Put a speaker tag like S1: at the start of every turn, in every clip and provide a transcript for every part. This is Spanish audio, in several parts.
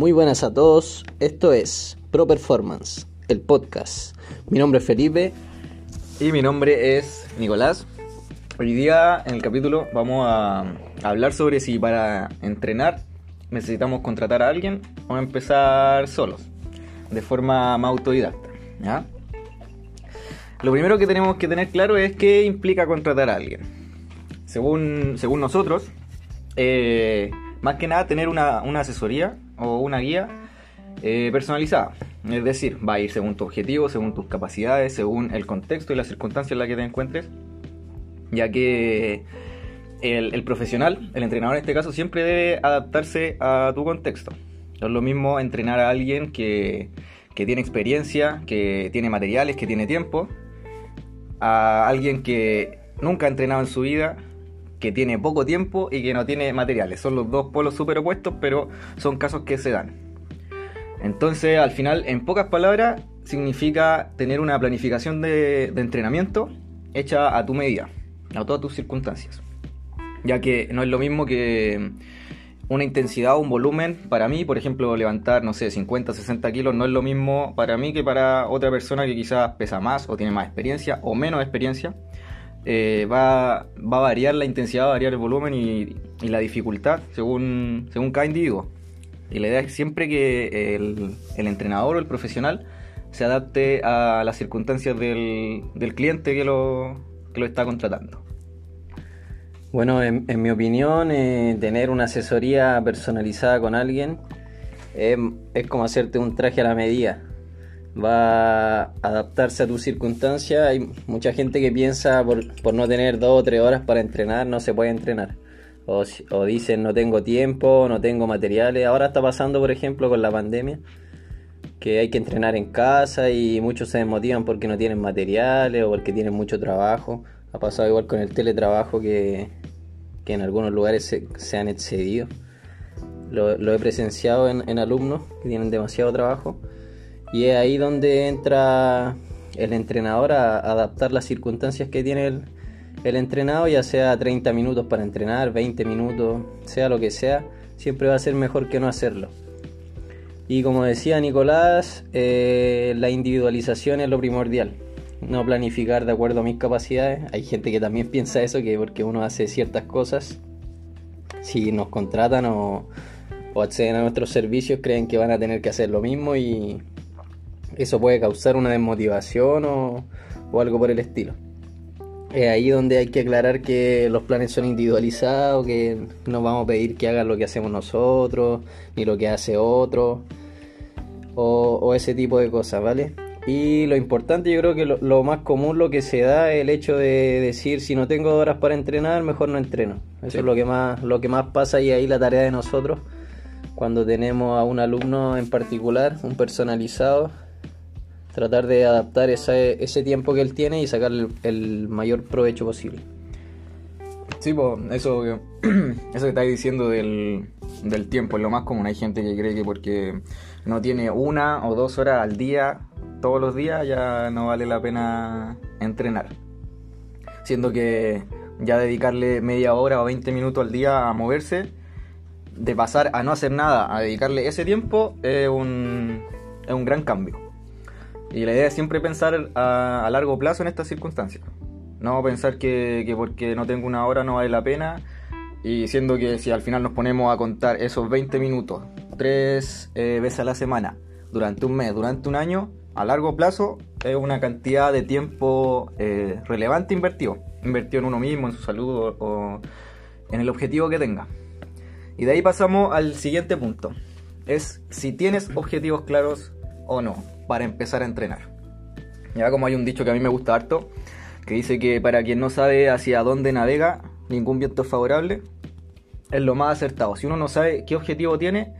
S1: Muy buenas a todos, esto es Pro Performance, el podcast. Mi nombre es Felipe
S2: y mi nombre es Nicolás. Hoy día en el capítulo vamos a hablar sobre si para entrenar necesitamos contratar a alguien o empezar solos, de forma más autodidacta. Lo primero que tenemos que tener claro es qué implica contratar a alguien. Según, según nosotros, eh, más que nada tener una, asesoría o una guía eh, personalizada. Es decir, va a ir según tu objetivo, según tus capacidades, según el contexto y las circunstancias en las que te encuentres. Ya que el, profesional, el entrenador en este caso, siempre debe adaptarse a tu contexto. No es lo mismo entrenar a alguien que, que tiene experiencia, que tiene materiales, que tiene tiempo, a alguien que nunca ha entrenado en su vida que tiene poco tiempo y que no tiene materiales. Son los dos polos super opuestos, pero son casos que se dan. Entonces, al final, en pocas palabras, significa tener una planificación de, entrenamiento hecha a tu medida, a todas tus circunstancias. Ya que no es lo mismo que una intensidad o un volumen, para mí, por ejemplo, levantar, no sé, 50, 60 kilos, no es lo mismo para mí que para otra persona que quizás pesa más o tiene más experiencia o menos experiencia. Eh, va, va, a variar la intensidad, va a variar el volumen y, la dificultad según, según cada individuo. Y la idea es siempre que el, entrenador o el profesional se adapte a las circunstancias del, cliente que lo, lo está contratando.
S1: Bueno, en, mi opinión, eh, tener una asesoría personalizada con alguien es como hacerte un traje a la medida va a adaptarse a tu circunstancia. Hay mucha gente que piensa por, no tener dos o tres horas para entrenar, no se puede entrenar. O, o, dicen no tengo tiempo, no tengo materiales. Ahora está pasando, por ejemplo, con la pandemia, que hay que entrenar en casa y muchos se desmotivan porque no tienen materiales o porque tienen mucho trabajo. Ha pasado igual con el teletrabajo que, que en algunos lugares se, han excedido. Lo, he presenciado en, en alumnos que tienen demasiado trabajo y es ahí donde entra el entrenador a adaptar las circunstancias que tiene el, el entrenado, ya sea 30 minutos para entrenar, 20 minutos, sea lo que sea, siempre va a ser mejor que no hacerlo. Y como decía Nicolás, eh, la individualización es lo primordial. No planificar de acuerdo a mis capacidades. Hay gente que también piensa eso, que porque uno hace ciertas cosas, si nos contratan o, o acceden a nuestros servicios, creen que van a tener que hacer lo mismo y eso puede causar una desmotivación o, algo por el estilo. Es ahí donde hay que aclarar que los planes son individualizados, que no vamos a pedir que hagan lo que hacemos nosotros, ni lo que hace otro, o, ese tipo de cosas, ¿vale? Y lo importante, yo creo que lo, más común lo que se da es el hecho de decir si no tengo horas para entrenar, mejor no entreno. Eso es lo que más, lo que más pasa y ahí la tarea de nosotros cuando tenemos a un alumno en particular, un personalizado, tratar de adaptar ese, tiempo que él tiene y sacarle el, mayor provecho posible.
S2: Sí, pues eso, eso que estáis diciendo del, del tiempo es lo más común. Hay gente que cree que porque no tiene una o dos horas al día, todos los días, ya no vale la pena entrenar. Siendo que ya dedicarle media hora o 20 minutos al día a moverse, de pasar a no hacer nada, a dedicarle ese tiempo, es un, es un gran cambio. Y la idea es siempre pensar a, largo plazo en estas circunstancias. No pensar que, porque no tengo una hora no vale la pena. Y siendo que si al final nos ponemos a contar esos 20 minutos, tres eh, veces a la semana, durante un mes, durante un año, a largo plazo es una cantidad de tiempo eh, relevante invertido. Invertido en uno mismo, en su salud o en el objetivo que tenga. Y de ahí pasamos al siguiente punto. Es si tienes objetivos claros o no para empezar a entrenar. Ya como hay un dicho que a mí me gusta harto, que dice que para quien no sabe hacia dónde navega, ningún viento es favorable, es lo más acertado. Si uno no sabe qué objetivo tiene,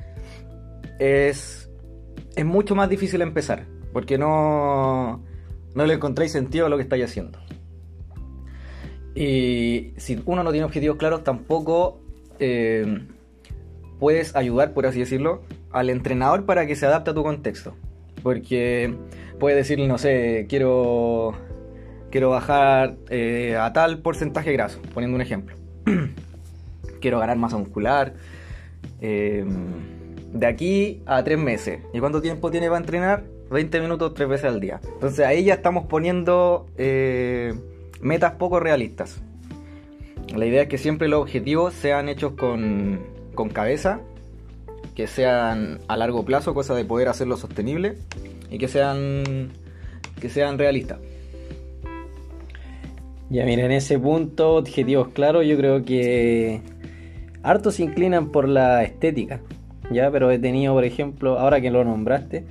S2: es, es mucho más difícil empezar, porque no, no le encontráis sentido a lo que estáis haciendo. Y si uno no tiene objetivos claros, tampoco eh, puedes ayudar, por así decirlo, al entrenador para que se adapte a tu contexto. Porque puede decirle, no sé, quiero, quiero bajar eh, a tal porcentaje graso, poniendo un ejemplo. quiero ganar masa muscular. Eh, de aquí a tres meses. ¿Y cuánto tiempo tiene para entrenar? 20 minutos tres veces al día. Entonces ahí ya estamos poniendo eh, metas poco realistas. La idea es que siempre los objetivos sean hechos con, con cabeza, que sean a largo plazo, cosa de poder hacerlo sostenible y que sean, que sean realistas.
S1: Ya mira, en ese punto, objetivos claros, yo creo que hartos se inclinan por la estética, ya, pero he tenido, por ejemplo, ahora que lo nombraste,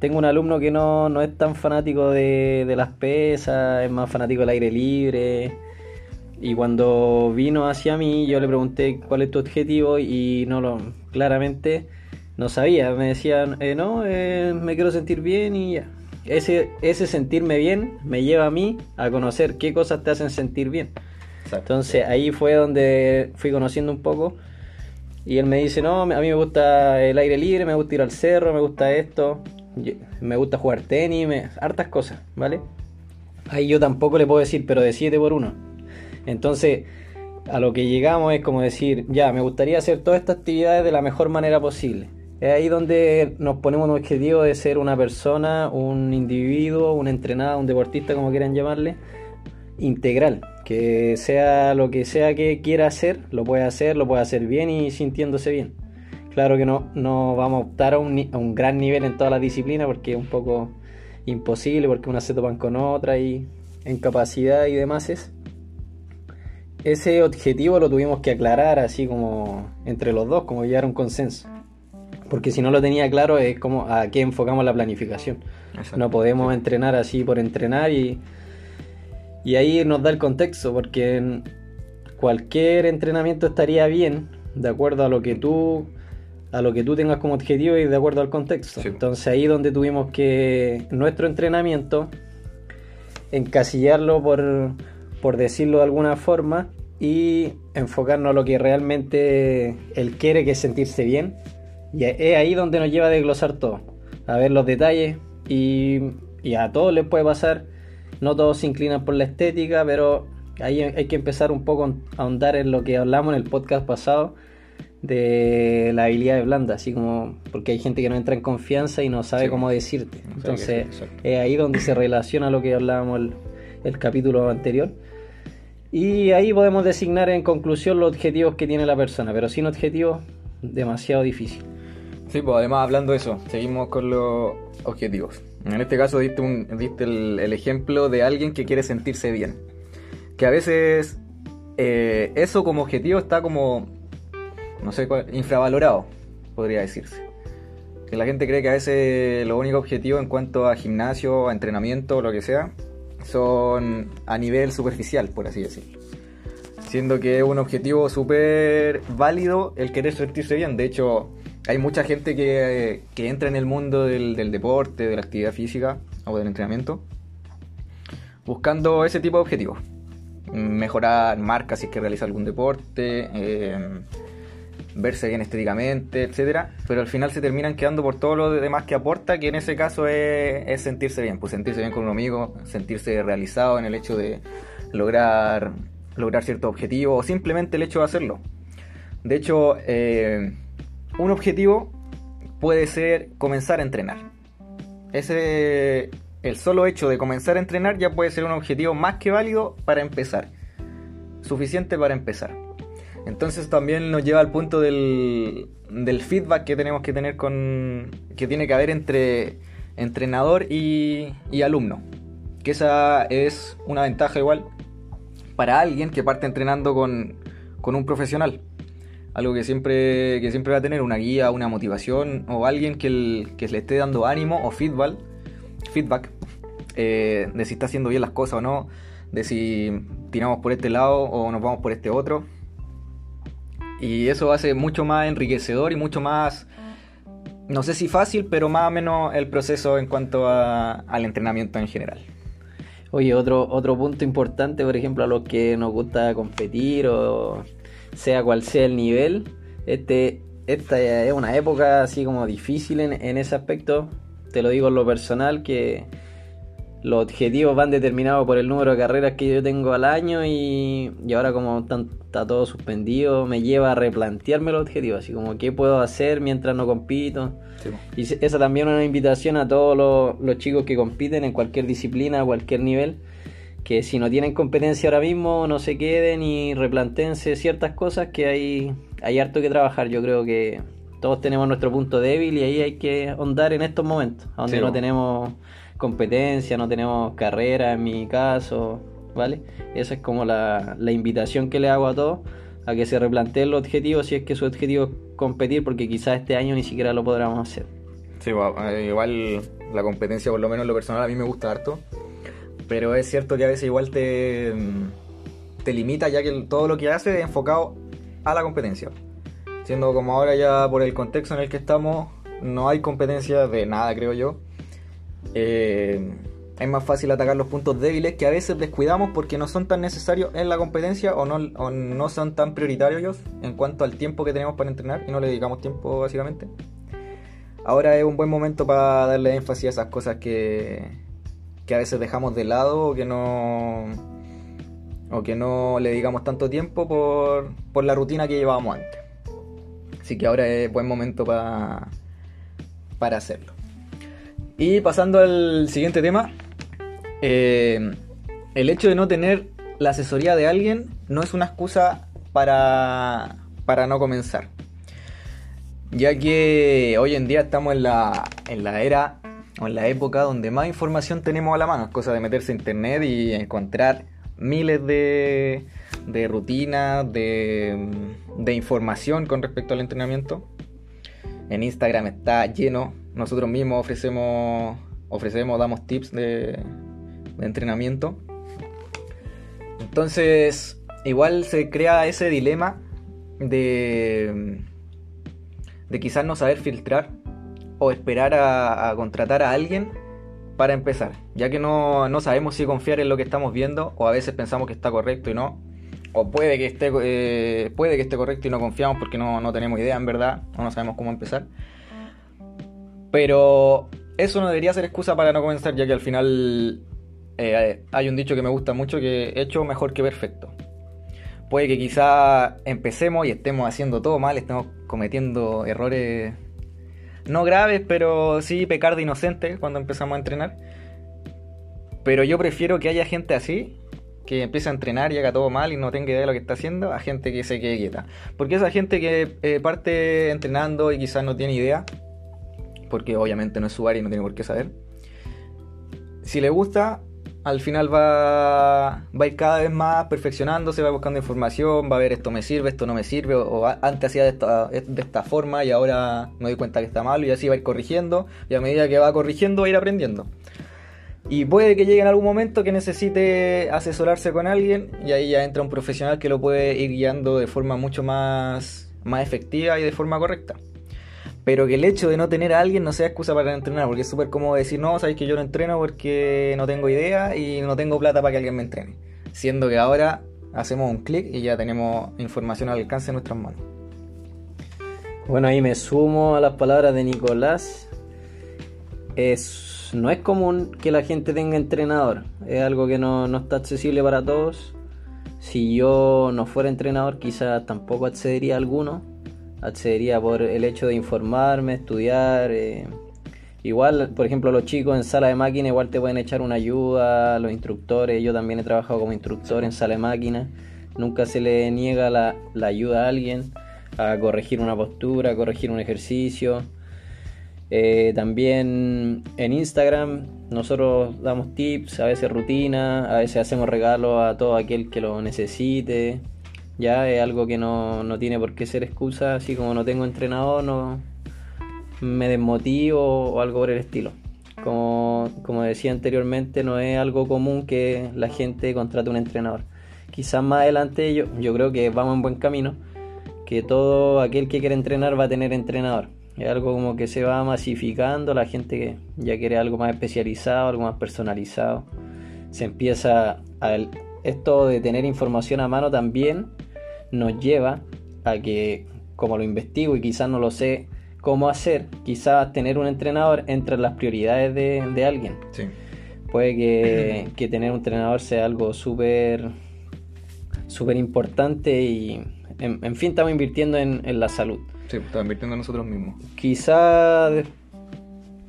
S1: tengo un alumno que no, no es tan fanático de, de, las pesas, es más fanático del aire libre. Y cuando vino hacia mí, yo le pregunté cuál es tu objetivo y no lo, claramente no sabía. Me decían, eh, no, eh, me quiero sentir bien y ya. Ese, ese sentirme bien me lleva a mí a conocer qué cosas te hacen sentir bien. Exacto. Entonces ahí fue donde fui conociendo un poco. Y él me dice, no, a mí me gusta el aire libre, me gusta ir al cerro, me gusta esto me gusta jugar tenis, me, hartas cosas, ¿vale? Ahí yo tampoco le puedo decir, pero de 7 por 1. Entonces, a lo que llegamos es como decir, ya, me gustaría hacer todas estas actividades de la mejor manera posible. Es ahí donde nos ponemos un objetivo de ser una persona, un individuo, un entrenado, un deportista, como quieran llamarle, integral. Que sea lo que sea que quiera hacer, lo puede hacer, lo puede hacer bien y sintiéndose bien. Claro que no, no vamos a optar a un, gran nivel en todas las disciplinas porque es un poco imposible, porque unas se topan con otra y en capacidad y demás es. Ese objetivo lo tuvimos que aclarar así como entre los dos, como llegar a un consenso. Porque si no lo tenía claro es como a qué enfocamos la planificación. Exacto. No podemos entrenar así por entrenar y, y ahí nos da el contexto, porque cualquier entrenamiento estaría bien de acuerdo a lo que tú a lo que tú tengas como objetivo y de acuerdo al contexto. Sí. Entonces ahí donde tuvimos que nuestro entrenamiento encasillarlo por, por decirlo de alguna forma y enfocarnos a lo que realmente él quiere, que es sentirse bien. Y es ahí donde nos lleva a desglosar todo, a ver los detalles y, y a todos les puede pasar. No todos se inclinan por la estética, pero ahí hay que empezar un poco a ahondar en lo que hablamos en el podcast pasado de la habilidad de blanda, así como porque hay gente que no entra en confianza y no sabe sí, cómo decirte. Entonces es ahí donde se relaciona lo que hablábamos el, el, capítulo anterior. Y ahí podemos designar en conclusión los objetivos que tiene la persona, pero sin objetivos demasiado difícil.
S2: Sí, pues además hablando de eso, seguimos con los objetivos. En este caso diste, un, diste el, ejemplo de alguien que quiere sentirse bien. Que a veces eh, eso como objetivo está como no sé cuál, infravalorado, podría decirse. Que la gente cree que a veces los únicos objetivos en cuanto a gimnasio, a entrenamiento, lo que sea, son a nivel superficial, por así decirlo. Siendo que es un objetivo súper válido el querer sentirse bien. De hecho, hay mucha gente que, que entra en el mundo del, del, deporte, de la actividad física o del entrenamiento, buscando ese tipo de objetivos. Mejorar marcas si es que realiza algún deporte, eh, verse bien estéticamente, etcétera, pero al final se terminan quedando por todo lo demás que aporta, que en ese caso es, sentirse bien, pues sentirse bien con un amigo, sentirse realizado en el hecho de lograr, lograr cierto objetivo o simplemente el hecho de hacerlo. De hecho, eh, un objetivo puede ser comenzar a entrenar. Ese, el solo hecho de comenzar a entrenar ya puede ser un objetivo más que válido para empezar. Suficiente para empezar. Entonces también nos lleva al punto del, del, feedback que tenemos que tener con. que tiene que haber entre entrenador y, y, alumno. Que esa es una ventaja igual para alguien que parte entrenando con, con un profesional. Algo que siempre, que siempre va a tener una guía, una motivación o alguien que, que le esté dando ánimo o feedback, feedback eh, de si está haciendo bien las cosas o no, de si tiramos por este lado o nos vamos por este otro y eso hace mucho más enriquecedor y mucho más, no sé si fácil, pero más o menos el proceso en cuanto a, al entrenamiento en general.
S1: Oye, otro, otro punto importante, por ejemplo, a los que nos gusta competir o sea cual sea el nivel, este, esta es una época así como difícil en, en ese aspecto. Te lo digo en lo personal que los objetivos van determinados por el número de carreras que yo tengo al año y, y ahora como está todo suspendido me lleva a replantearme los objetivos, así como qué puedo hacer mientras no compito. Y esa también es una invitación a todos los, los, chicos que compiten en cualquier disciplina, a cualquier nivel, que si no tienen competencia ahora mismo no se queden y replantense ciertas cosas que hay, hay harto que trabajar. Yo creo que todos tenemos nuestro punto débil y ahí hay que ahondar en estos momentos, donde no tenemos competencia, no tenemos carrera en mi caso, ¿vale? Esa es como la, la invitación que le hago a todos, a que se replanteen los objetivos si es que su objetivo es competir, porque quizás este año ni siquiera lo podremos hacer.
S2: Sí, eh, igual la competencia, por lo menos en lo personal, a mí me gusta harto, pero es cierto que a veces igual te, te limita, ya que todo lo que hace es enfocado a la competencia. Siendo como ahora ya por el contexto en el que estamos, no hay competencia de nada, creo yo eh, es más fácil atacar los puntos débiles que a veces descuidamos porque no son tan necesarios en la competencia o no, no son tan prioritarios en cuanto al tiempo que tenemos para entrenar y no le dedicamos tiempo básicamente. Ahora es un buen momento para darle énfasis a esas cosas que, que a veces dejamos de lado o que no o que no le dedicamos tanto tiempo por, por la rutina que llevábamos antes. Así que ahora es buen momento para, para hacerlo. Y pasando al siguiente tema, eh, el hecho de no tener la asesoría de alguien no es una excusa para, para no comenzar. Ya que hoy en día estamos en la, en la era o en la época donde más información tenemos a la mano. Es cosa de meterse a internet y encontrar miles de, de rutinas, de, de información con respecto al entrenamiento. En Instagram está lleno nosotros mismos ofrecemos, ofrecemos damos tips de, entrenamiento. Entonces, igual se crea ese dilema de, de quizás no saber filtrar o esperar a, contratar a alguien para empezar, ya que no, no, sabemos si confiar en lo que estamos viendo o a veces pensamos que está correcto y no, o puede que esté, eh, puede que esté correcto y no confiamos porque no, no tenemos idea en verdad o no sabemos cómo empezar. Pero eso no debería ser excusa para no comenzar, ya que al final eh, hay un dicho que me gusta mucho que hecho mejor que perfecto. Puede que quizá empecemos y estemos haciendo todo mal, estemos cometiendo errores no graves, pero sí pecar de inocente cuando empezamos a entrenar. Pero yo prefiero que haya gente así, que empiece a entrenar y haga todo mal y no tenga idea de lo que está haciendo, a gente que se quede quieta. Porque esa gente que eh, parte entrenando y quizás no tiene idea, porque obviamente no es su área y no tiene por qué saber. Si le gusta, al final va, va a ir cada vez más perfeccionándose, va buscando información, va a ver esto me sirve, esto no me sirve, o, antes hacía de esta, forma y ahora me doy cuenta que está mal y así va a ir corrigiendo y a medida que va corrigiendo va a ir aprendiendo. Y puede que llegue en algún momento que necesite asesorarse con alguien y ahí ya entra un profesional que lo puede ir guiando de forma mucho más, más efectiva y de forma correcta. Pero que el hecho de no tener a alguien no sea excusa para entrenar, porque es súper cómodo decir, no, sabéis que yo no entreno porque no tengo idea y no tengo plata para que alguien me entrene. Siendo que ahora hacemos un clic y ya tenemos información al alcance de nuestras manos.
S1: Bueno, ahí me sumo a las palabras de Nicolás. Es, no es común que la gente tenga entrenador, es algo que no, no está accesible para todos. Si yo no fuera entrenador, quizás tampoco accedería a alguno accedería por el hecho de informarme, estudiar. Eh, igual, por ejemplo, los chicos en sala de máquina igual te pueden echar una ayuda, los instructores, yo también he trabajado como instructor en sala de máquina, nunca se le niega la, ayuda a alguien a corregir una postura, a corregir un ejercicio. Eh, también en Instagram nosotros damos tips, a veces rutinas, a veces hacemos regalos a todo aquel que lo necesite ya es algo que no, tiene por qué ser excusa, así como no tengo entrenador, no me desmotivo o algo por el estilo. Como, como decía anteriormente, no es algo común que la gente contrate un entrenador. Quizás más adelante yo, yo creo que vamos en buen camino, que todo aquel que quiere entrenar va a tener entrenador. Es algo como que se va masificando, la gente que ya quiere algo más especializado, algo más personalizado. Se empieza a, esto de tener información a mano también nos lleva a que, como lo investigo y quizás no lo sé cómo hacer, quizás tener un entrenador entre las prioridades de, alguien. Puede que, que tener un entrenador sea algo súper súper importante y en, en fin estamos invirtiendo en, en la salud.
S2: Sí, estamos invirtiendo en nosotros mismos.
S1: Quizá de-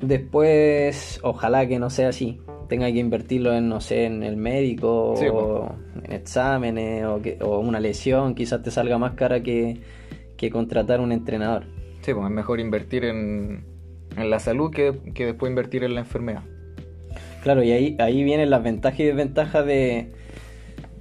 S1: después, ojalá que no sea así, tenga que invertirlo en, no sé, en el médico
S2: Sí,
S1: o en exámenes o, que- o una lesión, quizás te salga más cara que, que contratar un entrenador.
S2: Sí, pues es mejor invertir en, en la salud que, que después invertir en la enfermedad.
S1: Claro, y ahí, ahí vienen las ventajas y desventajas de,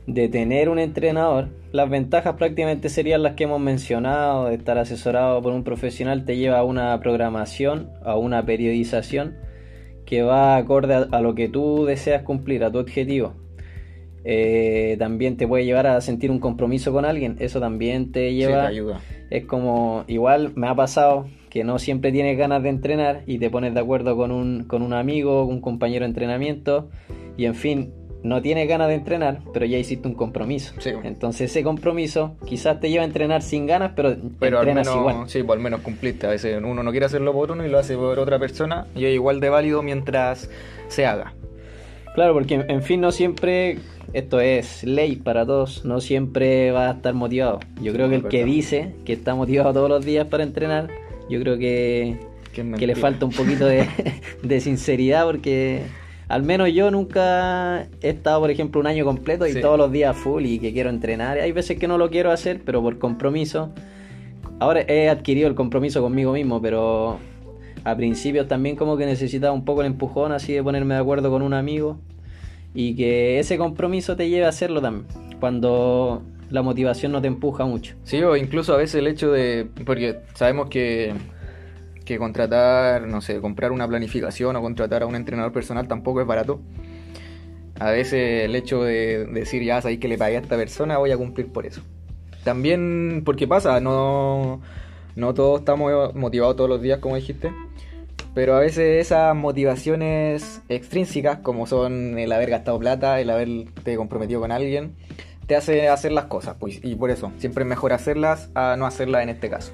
S1: de tener un entrenador. Las ventajas prácticamente serían las que hemos mencionado, de estar asesorado por un profesional te lleva a una programación, a una periodización que va acorde a, a lo que tú deseas cumplir, a tu objetivo. Eh, también te puede llevar a sentir un compromiso con alguien, eso también te
S2: Sí,
S1: lleva
S2: te ayuda.
S1: es como, igual me ha pasado que no siempre tienes ganas de entrenar y te pones de acuerdo con un, con un amigo, un compañero de entrenamiento y en fin, no tienes ganas de entrenar, pero ya hiciste un compromiso.
S2: Sí.
S1: Entonces ese compromiso quizás te lleva a entrenar sin ganas, pero,
S2: Pero al
S1: entrenas
S2: menos,
S1: igual.
S2: sí, pues al menos cumpliste. A veces uno no quiere hacerlo por uno y lo hace por otra persona y es igual de válido mientras se haga.
S1: Claro, porque en, fin, no siempre, esto es ley para todos, no siempre va a estar motivado. Yo creo que el que dice que está motivado todos los días para entrenar, yo creo que,
S2: Que
S1: le falta un poquito de, de sinceridad porque al menos yo nunca he estado, por ejemplo, un año completo y
S2: Sí.
S1: todos los días full y que quiero entrenar. Hay veces que no lo quiero hacer, pero por compromiso. Ahora he adquirido el compromiso conmigo mismo, pero a principios también como que necesitaba un poco el empujón así de ponerme de acuerdo con un amigo y que ese compromiso te lleve a hacerlo también cuando la motivación no te empuja mucho.
S2: Sí, o incluso a veces el hecho de. Porque sabemos que, que contratar, no sé, comprar una planificación o contratar a un entrenador personal tampoco es barato. A veces el hecho de decir, ya sabéis que le pagué a esta persona, voy a cumplir por eso. También, porque pasa, no, no todos estamos motivados todos los días, como dijiste. Pero a veces esas motivaciones extrínsecas, como son el haber gastado plata, el haberte comprometido con alguien, te hace hacer las cosas. Pues, y por eso, siempre es mejor hacerlas a no hacerlas en este caso.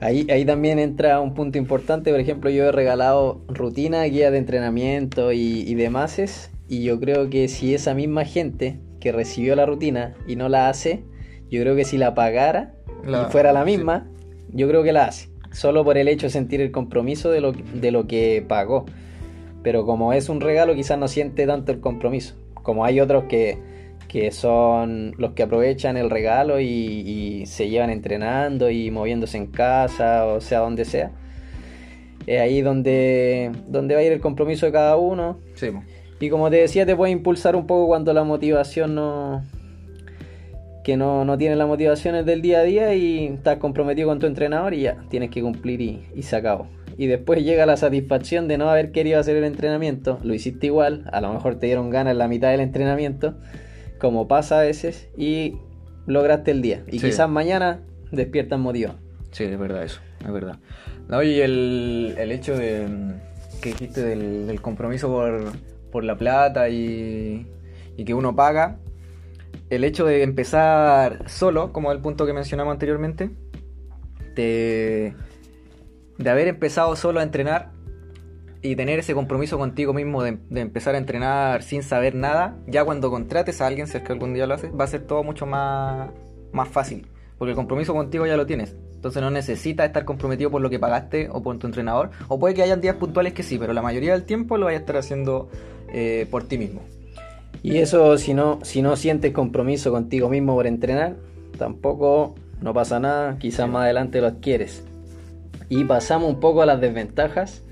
S1: Ahí, ahí también entra un punto importante, por ejemplo, yo he regalado rutina, guía de entrenamiento y, y demás, y yo creo que si esa misma gente que recibió la rutina y no la hace, yo creo que si la pagara
S2: La-
S1: y fuera la misma, yo creo que la hace, solo por el hecho de sentir el compromiso de lo, de lo que pagó. Pero como es un regalo, quizás no siente tanto el compromiso. Como hay otros que, que son los que aprovechan el regalo y, y se llevan entrenando y moviéndose en casa, o sea, donde sea. Es ahí donde, donde va a ir el compromiso de cada uno.
S2: Sí.
S1: Y como te decía, te puede impulsar un poco cuando la motivación no. que no, no tienes la motivación es del día a día y estás comprometido con tu entrenador y ya, tienes que cumplir y, y se acabó. Y después llega la satisfacción de no haber querido hacer el entrenamiento, lo hiciste igual, a lo mejor te dieron ganas en la mitad del entrenamiento, como pasa a veces, y lograste el día. Y
S2: Sí.
S1: quizás mañana despiertas motivado.
S2: Sí, es verdad eso, es verdad. No, y el, el hecho de mm, que dijiste del, del compromiso por, por la plata y, y que uno paga, el hecho de empezar solo, como el punto que mencionamos anteriormente, de, de haber empezado solo a entrenar y tener ese compromiso contigo mismo de, de empezar a entrenar sin saber nada, ya cuando contrates a alguien, si es que algún día lo haces, va a ser todo mucho más, más fácil. Porque el compromiso contigo ya lo tienes. Entonces no necesitas estar comprometido por lo que pagaste o por tu entrenador. O puede que hayan días puntuales que sí, pero la mayoría del tiempo lo vayas a estar haciendo eh, por ti mismo.
S1: Y eso si no, si no sientes compromiso contigo mismo por entrenar, tampoco no pasa nada, quizás más adelante lo adquieres. Y pasamos un poco a las desventajas.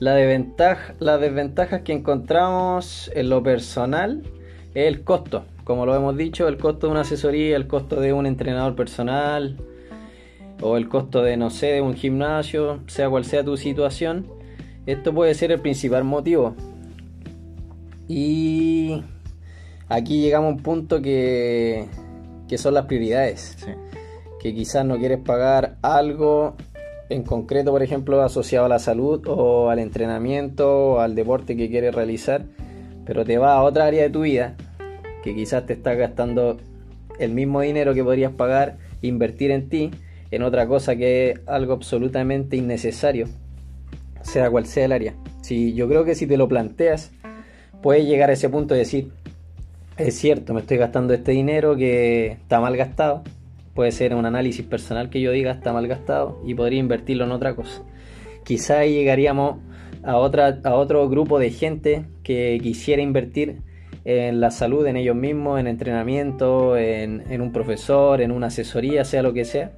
S1: La desventaja, las desventajas que encontramos en lo personal es el costo. Como lo hemos dicho, el costo de una asesoría, el costo de un entrenador personal o el costo de, no sé, de un gimnasio, sea cual sea tu situación. Esto puede ser el principal motivo. Y aquí llegamos a un punto que, que son las prioridades.
S2: Sí.
S1: Que quizás no quieres pagar algo en concreto, por ejemplo, asociado a la salud o al entrenamiento o al deporte que quieres realizar, pero te va a otra área de tu vida que quizás te estás gastando el mismo dinero que podrías pagar, invertir en ti, en otra cosa que es algo absolutamente innecesario, sea cual sea el área. Si, yo creo que si te lo planteas, puede llegar a ese punto de decir, es cierto, me estoy gastando este dinero que está mal gastado. Puede ser un análisis personal que yo diga está mal gastado y podría invertirlo en otra cosa. Quizá llegaríamos a, otra, a otro grupo de gente que quisiera invertir en la salud, en ellos mismos, en entrenamiento, en, en un profesor, en una asesoría, sea lo que sea.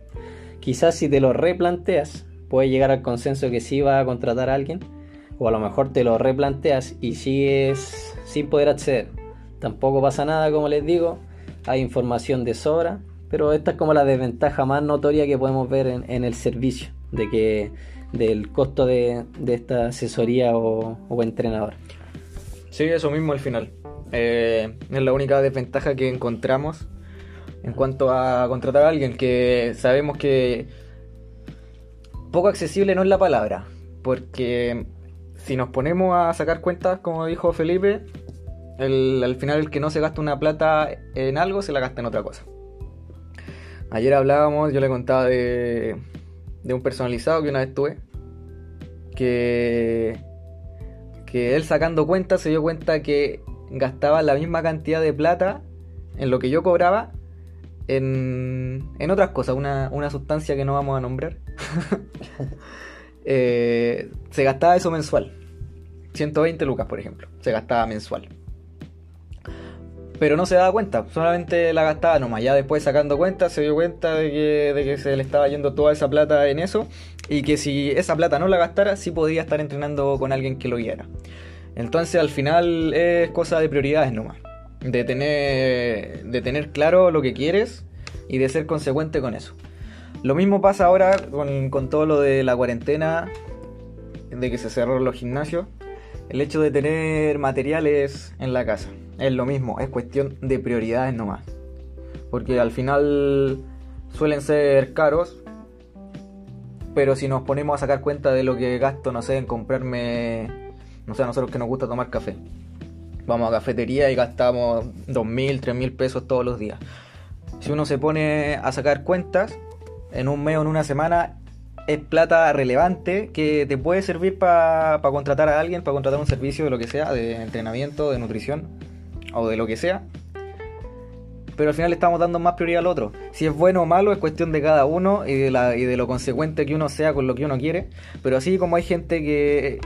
S1: Quizás si te lo replanteas, puedes llegar al consenso que sí va a contratar a alguien, o a lo mejor te lo replanteas y sigues sin poder acceder. Tampoco pasa nada, como les digo, hay información de sobra, pero esta es como la desventaja más notoria que podemos ver en, el servicio, de que del costo de, esta asesoría o, entrenador.
S2: Sí, eso mismo al final. Eh, es la única desventaja que encontramos en cuanto a contratar a alguien que sabemos que poco accesible no es la palabra, porque si nos ponemos a sacar cuentas, como dijo Felipe, al final el que no se gasta una plata en algo se la gasta en otra cosa. Ayer hablábamos, yo le contaba de, de un personalizado que una vez tuve, que, él sacando cuentas se dio cuenta que gastaba la misma cantidad de plata en lo que yo cobraba en, otras cosas, una, una, sustancia que no vamos a nombrar. Eh, se gastaba eso mensual. 120 lucas, por ejemplo, se gastaba mensual. Pero no se daba cuenta, solamente la gastaba nomás. Ya después sacando cuenta se dio cuenta de que, de que se le estaba yendo toda esa plata en eso y que si esa plata no la gastara, sí podía estar entrenando con alguien que lo guiara. Entonces al final es cosa de prioridades nomás. De tener, de tener claro lo que quieres y de ser consecuente con eso. Lo mismo pasa ahora con, todo lo de la cuarentena, de que se cerraron los gimnasios. El hecho de tener materiales en la casa. Es lo mismo, es cuestión de prioridades nomás. Porque al final suelen ser caros. Pero si nos ponemos a sacar cuenta de lo que gasto, no sé, en comprarme no sé, a nosotros que nos gusta tomar café. Vamos a cafetería y gastamos 2.000, 3.000 pesos todos los días. Si uno se pone a sacar cuentas, en un mes o en una semana, es plata relevante que te puede servir para contratar a alguien, para contratar un servicio de lo que sea, de entrenamiento, de nutrición o de lo que sea pero al final estamos dando más prioridad al otro. Si es bueno o malo es cuestión de cada uno y de, la, y de lo consecuente que uno sea con lo que uno quiere. Pero así como hay gente que,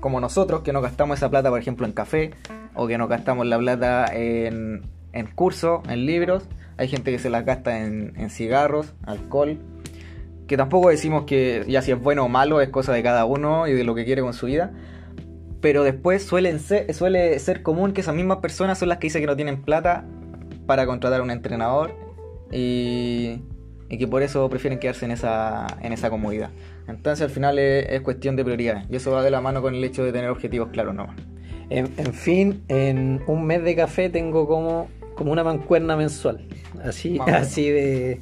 S2: como nosotros, que no gastamos esa plata, por ejemplo, en café, o que no gastamos la plata en, en cursos, en libros, hay gente que se las gasta en, en cigarros, alcohol. Que tampoco decimos que ya si es bueno o malo es cosa de cada uno y de lo que quiere con su vida pero después suelen ser, suele ser común que esas mismas personas son las que dicen que no tienen plata para contratar a un entrenador y, que por eso prefieren quedarse en esa, en esa comodidad. Entonces al final es, cuestión de prioridades y eso va de la mano con el hecho de tener objetivos claros ¿no?
S1: En, fin, en un mes de café tengo como, como una mancuerna mensual, así, así de,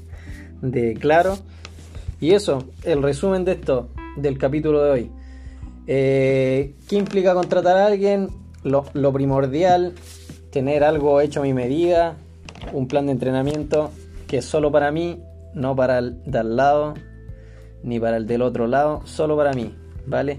S1: de claro. Y eso, el resumen de esto, del capítulo de hoy. Eh, ¿Qué implica contratar a alguien? Lo, lo primordial, tener algo hecho a mi medida, un plan de entrenamiento que es solo para mí, no para el de al lado, ni para el del otro lado, solo para mí, ¿vale?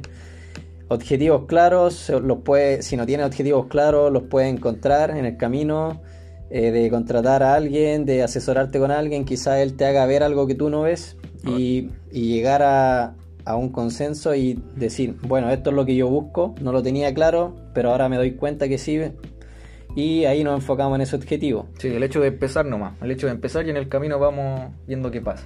S1: Objetivos claros, los puede, si no tiene objetivos claros, los puedes encontrar en el camino eh, de contratar a alguien, de asesorarte con alguien, quizá él te haga ver algo que tú no ves y, llegar a, a un consenso y decir, bueno, esto es lo que yo busco, no lo tenía claro, pero ahora me doy cuenta que sí, y ahí nos enfocamos en ese objetivo.
S2: Sí, el hecho de empezar nomás, el hecho de empezar y en el camino vamos viendo qué pasa.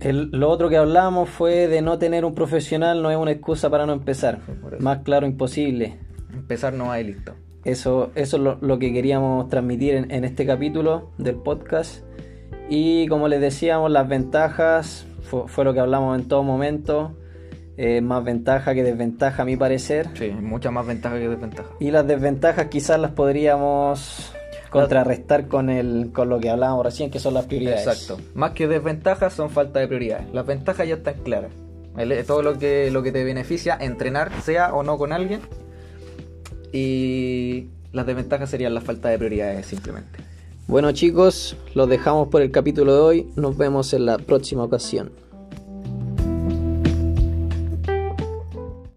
S1: lo otro que hablamos fue de no tener un profesional no es una excusa para no empezar. Más claro imposible.
S2: Empezar no hay listo.
S1: Eso, eso es lo, que queríamos transmitir en, en, este capítulo del podcast. Y como les decíamos, las ventajas fue, fue lo que hablamos en todo momento más ventaja que desventaja a mi parecer.
S2: Sí, mucha más ventaja que desventaja.
S1: Y las desventajas quizás las podríamos contrarrestar con el con lo que hablábamos recién, que son las prioridades.
S2: Exacto. Más que desventajas son falta de prioridades. Las ventajas ya están claras. todo lo que, lo que te beneficia, entrenar, sea o no con alguien. Y las desventajas serían la falta de prioridades simplemente.
S1: Bueno chicos, los dejamos por el capítulo de hoy. Nos vemos en la próxima ocasión.